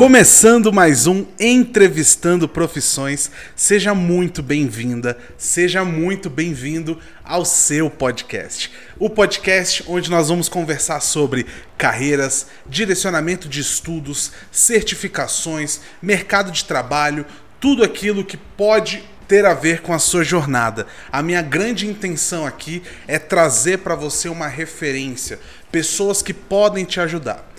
Começando mais um Entrevistando Profissões. Seja muito bem-vinda, seja muito bem-vindo ao seu podcast. O podcast onde nós vamos conversar sobre carreiras, direcionamento de estudos, certificações, mercado de trabalho, tudo aquilo que pode ter a ver com a sua jornada. A minha grande intenção aqui é trazer para você uma referência, pessoas que podem te ajudar.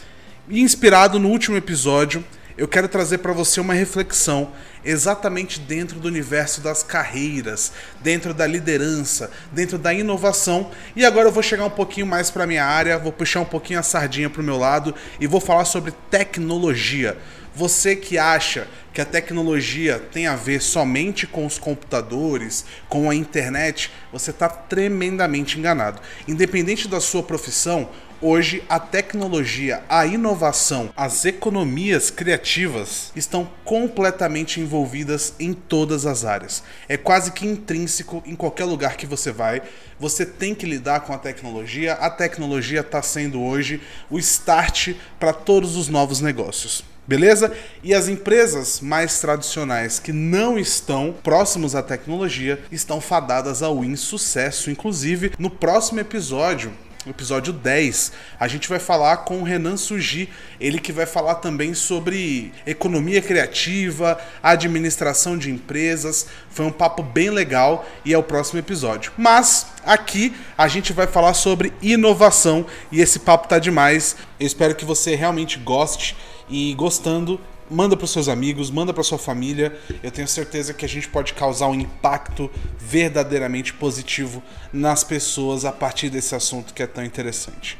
E inspirado no último episódio, eu quero trazer para você uma reflexão exatamente dentro do universo das carreiras, dentro da liderança, dentro da inovação. E agora eu vou chegar um pouquinho mais para minha área, vou puxar um pouquinho a sardinha para o meu lado e vou falar sobre tecnologia. Você que acha que a tecnologia tem a ver somente com os computadores, com a internet, você está tremendamente enganado. Independente da sua profissão, Hoje, a tecnologia, a inovação, as economias criativas estão completamente envolvidas em todas as áreas. É quase que intrínseco em qualquer lugar que você vai. Você tem que lidar com a tecnologia. A tecnologia está sendo hoje o start para todos os novos negócios. Beleza? E as empresas mais tradicionais que não estão próximos à tecnologia estão fadadas ao insucesso. Inclusive, no próximo episódio, episódio 10, a gente vai falar com o Renan Sugi, ele que vai falar também sobre economia criativa, administração de empresas. Foi um papo bem legal e é o próximo episódio. Mas aqui a gente vai falar sobre inovação e esse papo tá demais. Eu espero que você realmente goste e gostando, manda para seus amigos, manda para sua família. Eu tenho certeza que a gente pode causar um impacto verdadeiramente positivo nas pessoas a partir desse assunto que é tão interessante.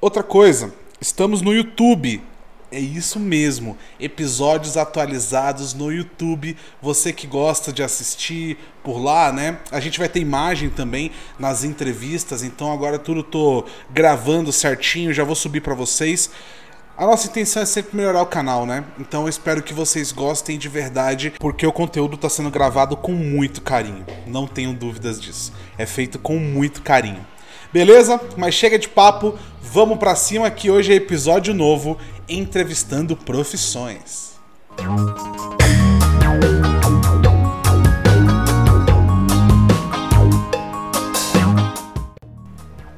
Outra coisa, estamos no YouTube. É isso mesmo, episódios atualizados no YouTube. Você que gosta de assistir por lá, né? A gente vai ter imagem também nas entrevistas, então agora tudo tô gravando certinho, já vou subir para vocês. A nossa intenção é sempre melhorar o canal, né? Então eu espero que vocês gostem de verdade, porque o conteúdo está sendo gravado com muito carinho. Não tenho dúvidas disso. É feito com muito carinho. Beleza? Mas chega de papo, vamos para cima que hoje é episódio novo entrevistando profissões. Música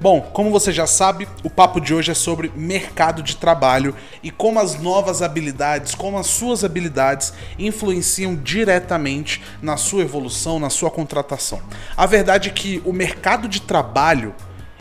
Bom, como você já sabe, o papo de hoje é sobre mercado de trabalho e como as novas habilidades, como as suas habilidades influenciam diretamente na sua evolução, na sua contratação. A verdade é que o mercado de trabalho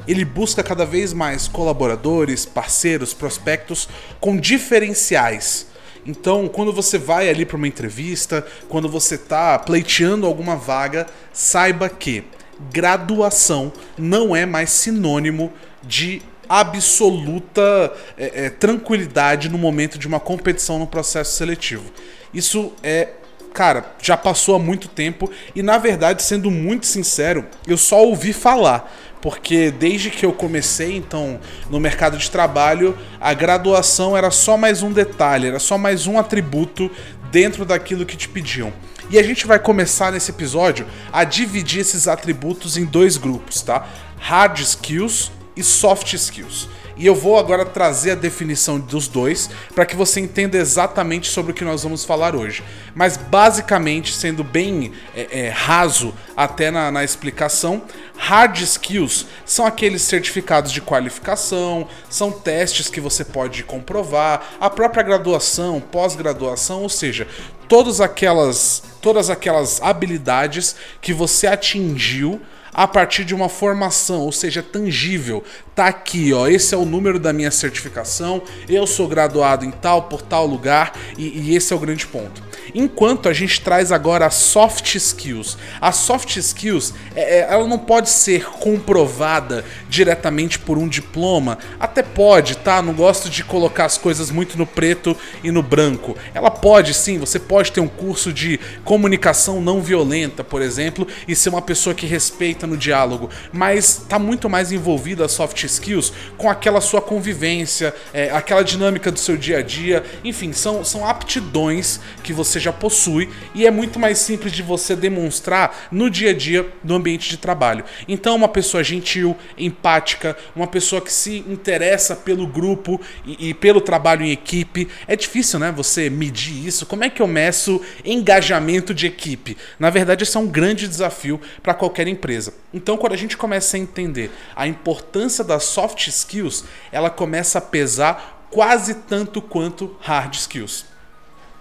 ele busca cada vez mais colaboradores, parceiros, prospectos com diferenciais. Então, quando você vai ali para uma entrevista, quando você está pleiteando alguma vaga, saiba que graduação não é mais sinônimo de absoluta é, é, tranquilidade no momento de uma competição no processo seletivo. Isso é, cara, já passou há muito tempo e, na verdade, sendo muito sincero, eu só ouvi falar. Porque desde que eu comecei, então, no mercado de trabalho, a graduação era só mais um detalhe, era só mais um atributo dentro daquilo que te pediam. E a gente vai começar nesse episódio a dividir esses atributos em dois grupos, tá? Hard skills e soft skills. E eu vou agora trazer a definição dos dois para que você entenda exatamente sobre o que nós vamos falar hoje. Mas basicamente, sendo bem é, é, raso até na, na explicação, hard skills são aqueles certificados de qualificação, são testes que você pode comprovar, a própria graduação, pós-graduação, ou seja, todas aquelas, todas aquelas habilidades que você atingiu a partir de uma formação, ou seja, tangível. Tá aqui, ó, esse é o número da minha certificação, eu sou graduado em tal por tal lugar e, e esse é o grande ponto. Enquanto a gente traz agora as soft skills. A soft skills, é, é, ela não pode ser comprovada diretamente por um diploma. Até pode, tá? Não gosto de colocar as coisas muito no preto e no branco. Ela pode sim, você pode ter um curso de comunicação não violenta, por exemplo, e ser uma pessoa que respeita no diálogo, mas está muito mais envolvido as soft skills com aquela sua convivência, é, aquela dinâmica do seu dia a dia. Enfim, são, são aptidões que você já possui e é muito mais simples de você demonstrar no dia a dia do ambiente de trabalho. Então, uma pessoa gentil, empática, uma pessoa que se interessa pelo grupo e, e pelo trabalho em equipe. É difícil, né? Você medir isso. Como é que eu meço engajamento de equipe? Na verdade, isso é um grande desafio para qualquer empresa. Então, quando a gente começa a entender a importância das soft skills, ela começa a pesar quase tanto quanto hard skills.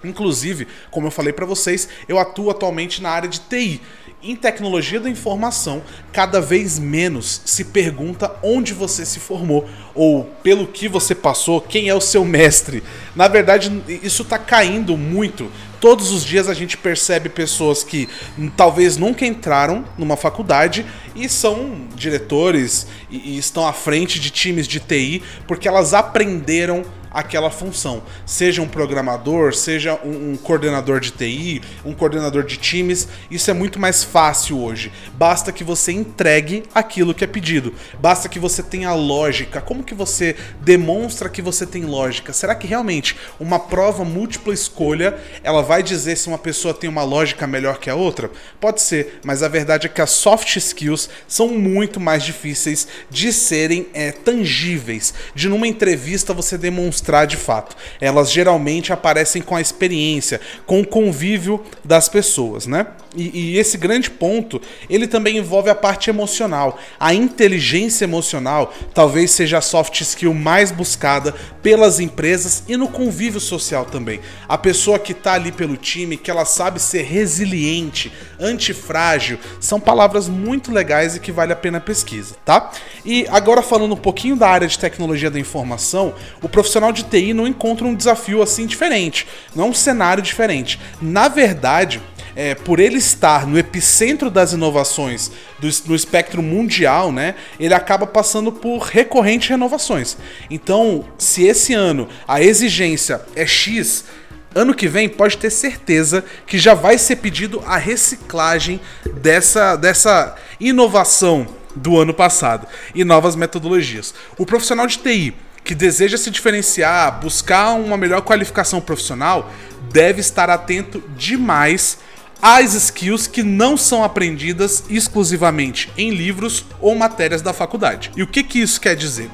Inclusive, como eu falei para vocês, eu atuo atualmente na área de TI. Em tecnologia da informação, cada vez menos se pergunta onde você se formou ou pelo que você passou, quem é o seu mestre. Na verdade, isso está caindo muito. Todos os dias a gente percebe pessoas que talvez nunca entraram numa faculdade e são diretores e, estão à frente de times de TI porque elas aprenderam aquela função. Seja um programador, seja um, um, coordenador de TI, um coordenador de times, isso é muito mais fácil hoje. Basta que você entregue aquilo que é pedido. Basta que você tenha lógica. Como que você demonstra que você tem lógica? Será que realmente uma prova múltipla escolha, ela vai dizer se uma pessoa tem uma lógica melhor que a outra? Pode ser, mas a verdade é que as soft skills são muito mais difíceis de serem é, tangíveis, de numa entrevista você demonstrar mostrar de fato. Elas geralmente aparecem com a experiência, com o convívio das pessoas, né? E, e, esse grande ponto, ele também envolve a parte emocional. A inteligência emocional talvez seja a soft skill mais buscada pelas empresas e no convívio social também. A pessoa que está ali pelo time, que ela sabe ser resiliente, antifrágil, são palavras muito legais e que vale a pena a pesquisa, tá? E agora falando um pouquinho da área de tecnologia da informação, o profissional de TI não encontra um desafio assim diferente, não é um cenário diferente. Na verdade, é, por ele estar no epicentro das inovações do, no espectro mundial, né, ele acaba passando por recorrentes renovações. Então, se esse ano a exigência é X, ano que vem pode ter certeza que já vai ser pedido a reciclagem dessa, dessa inovação do ano passado e novas metodologias. O profissional de TI que deseja se diferenciar, buscar uma melhor qualificação profissional, deve estar atento demais as skills que não são aprendidas exclusivamente em livros ou matérias da faculdade. E o que, que isso quer dizer?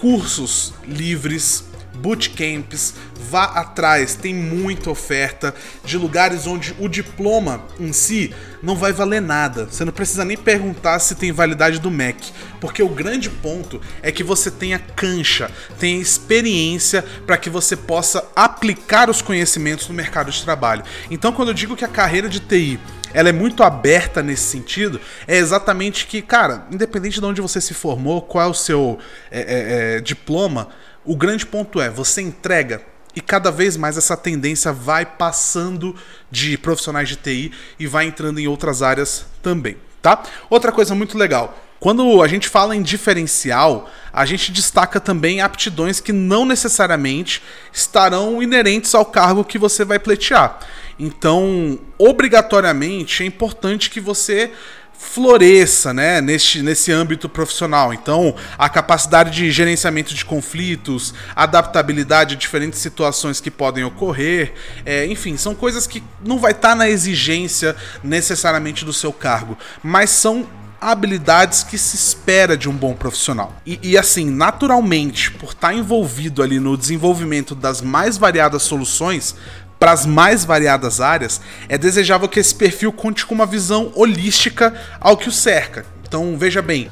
Cursos livres, bootcamps, vá atrás, tem muita oferta de lugares onde o diploma em si não vai valer nada. Você não precisa nem perguntar se tem validade do MEC, porque o grande ponto é que você tenha cancha, tenha experiência para que você possa aplicar os conhecimentos no mercado de trabalho. Então, quando eu digo que a carreira de TI ela é muito aberta nesse sentido, é exatamente que, cara, independente de onde você se formou, qual é o seu é, é, é, diploma, o grande ponto é você entrega e cada vez mais essa tendência vai passando de profissionais de TI e vai entrando em outras áreas também, tá? Outra coisa muito legal, quando a gente fala em diferencial, a gente destaca também aptidões que não necessariamente estarão inerentes ao cargo que você vai pleitear. Então, obrigatoriamente é importante que você floresça né, nesse, nesse âmbito profissional. Então, a capacidade de gerenciamento de conflitos, adaptabilidade a diferentes situações que podem ocorrer, é, enfim, são coisas que não vai estar tá na exigência necessariamente do seu cargo, mas são habilidades que se espera de um bom profissional. E, e, assim, naturalmente, por estar tá envolvido ali no desenvolvimento das mais variadas soluções, para as mais variadas áreas, é desejável que esse perfil conte com uma visão holística ao que o cerca. Então, veja bem,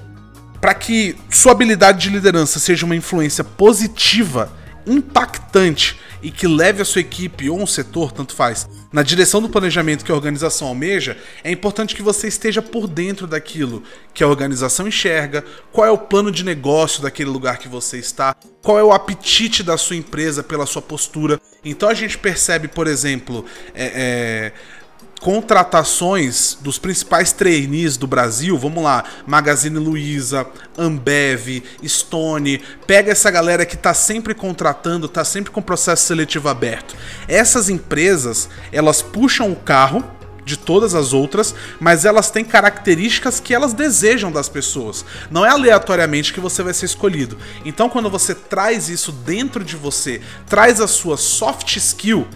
para que sua habilidade de liderança seja uma influência positiva, impactante e que leve a sua equipe ou um setor, tanto faz, na direção do planejamento que a organização almeja, é importante que você esteja por dentro daquilo que a organização enxerga, qual é o plano de negócio daquele lugar que você está, qual é o apetite da sua empresa pela sua postura. Então a gente percebe, por exemplo, é, é contratações dos principais trainees do Brasil, vamos lá, Magazine Luiza, Ambev, Stone, pega essa galera que está sempre contratando, está sempre com processo seletivo aberto. Essas empresas, elas puxam o carro de todas as outras, mas elas têm características que elas desejam das pessoas. Não é aleatoriamente que você vai ser escolhido. Então, quando você traz isso dentro de você, traz a sua soft skill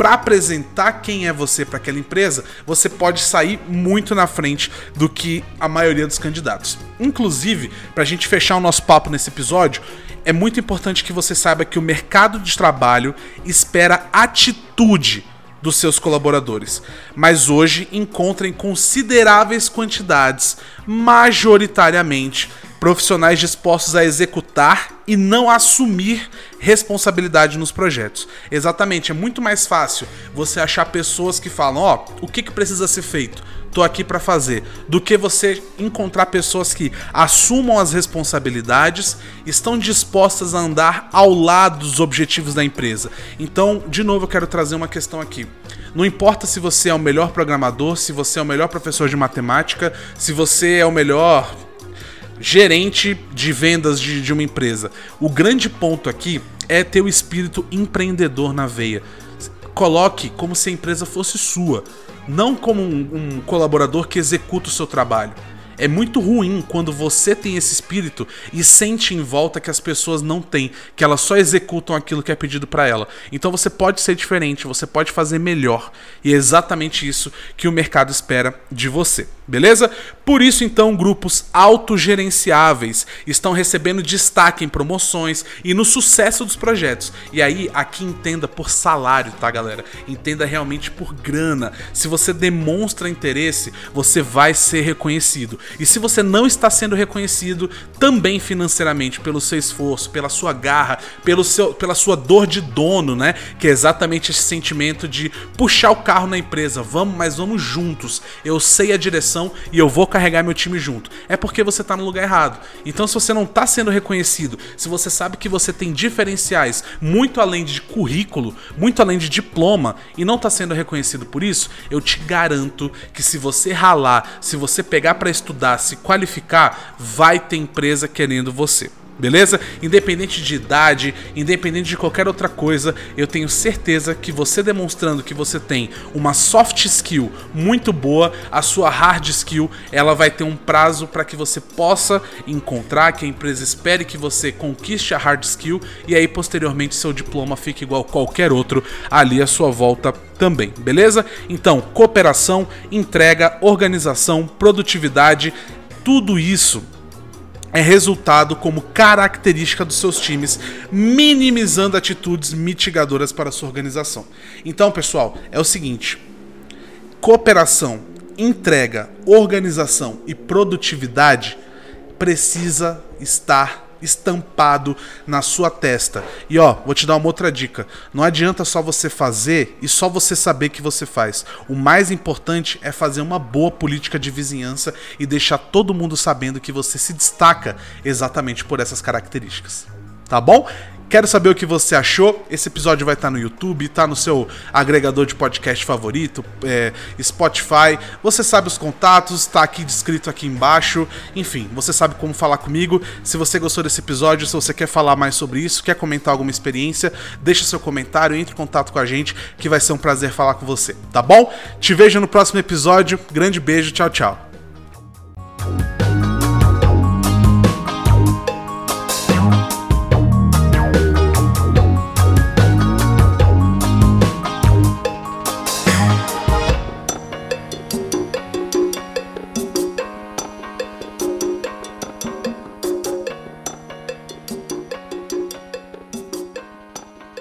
para apresentar quem é você para aquela empresa, você pode sair muito na frente do que a maioria dos candidatos. Inclusive, para a gente fechar o nosso papo nesse episódio, é muito importante que você saiba que o mercado de trabalho espera atitude dos seus colaboradores, mas hoje encontra em consideráveis quantidades, majoritariamente, profissionais dispostos a executar e não assumir responsabilidade nos projetos. Exatamente, é muito mais fácil você achar pessoas que falam, ó, oh, o que, que precisa ser feito? Tô aqui para fazer, do que você encontrar pessoas que assumam as responsabilidades, estão dispostas a andar ao lado dos objetivos da empresa. Então, de novo, eu quero trazer uma questão aqui. Não importa se você é o melhor programador, se você é o melhor professor de matemática, se você é o melhor gerente de vendas de, de uma empresa. O grande ponto aqui é ter o espírito empreendedor na veia. Coloque como se a empresa fosse sua, não como um, um colaborador que executa o seu trabalho. É muito ruim quando você tem esse espírito e sente em volta que as pessoas não têm, que elas só executam aquilo que é pedido para ela. Então você pode ser diferente, você pode fazer melhor. E é exatamente isso que o mercado espera de você. Beleza? Por isso, então, grupos autogerenciáveis estão recebendo destaque em promoções e no sucesso dos projetos. E aí, aqui entenda por salário, tá, galera? Entenda realmente por grana. Se você demonstra interesse, você vai ser reconhecido. E se você não está sendo reconhecido, também financeiramente, pelo seu esforço, pela sua garra, pelo seu, pela sua dor de dono, né? Que é exatamente esse sentimento de puxar o carro na empresa. Vamos, mas vamos juntos. Eu sei a direção e eu vou carregar meu time junto. É porque você está no lugar errado. Então, se você não está sendo reconhecido, se você sabe que você tem diferenciais muito além de currículo, muito além de diploma e não está sendo reconhecido por isso, eu te garanto que se você ralar, se você pegar para estudar, se qualificar, vai ter empresa querendo você beleza? Independente de idade, independente de qualquer outra coisa, eu tenho certeza que você demonstrando que você tem uma soft skill muito boa, a sua hard skill, ela vai ter um prazo para que você possa encontrar, que a empresa espere que você conquiste a hard skill e aí posteriormente seu diploma fique igual qualquer outro ali à sua volta também, beleza? Então, cooperação, entrega, organização, produtividade, tudo isso é resultado como característica dos seus times, minimizando atitudes mitigadoras para sua organização. Então, pessoal, é o seguinte: cooperação, entrega, organização e produtividade precisa estar estampado na sua testa. E ó, vou te dar uma outra dica. Não adianta só você fazer e só você saber que você faz. O mais importante é fazer uma boa política de vizinhança e deixar todo mundo sabendo que você se destaca exatamente por essas características. Tá bom? Quero saber o que você achou. Esse episódio vai estar no YouTube, tá no seu agregador de podcast favorito, é, Spotify. Você sabe os contatos, está aqui descrito aqui embaixo. Enfim, você sabe como falar comigo. Se você gostou desse episódio, se você quer falar mais sobre isso, quer comentar alguma experiência, deixa seu comentário, entre em contato com a gente, que vai ser um prazer falar com você, tá bom? Te vejo no próximo episódio. Grande beijo, tchau, tchau.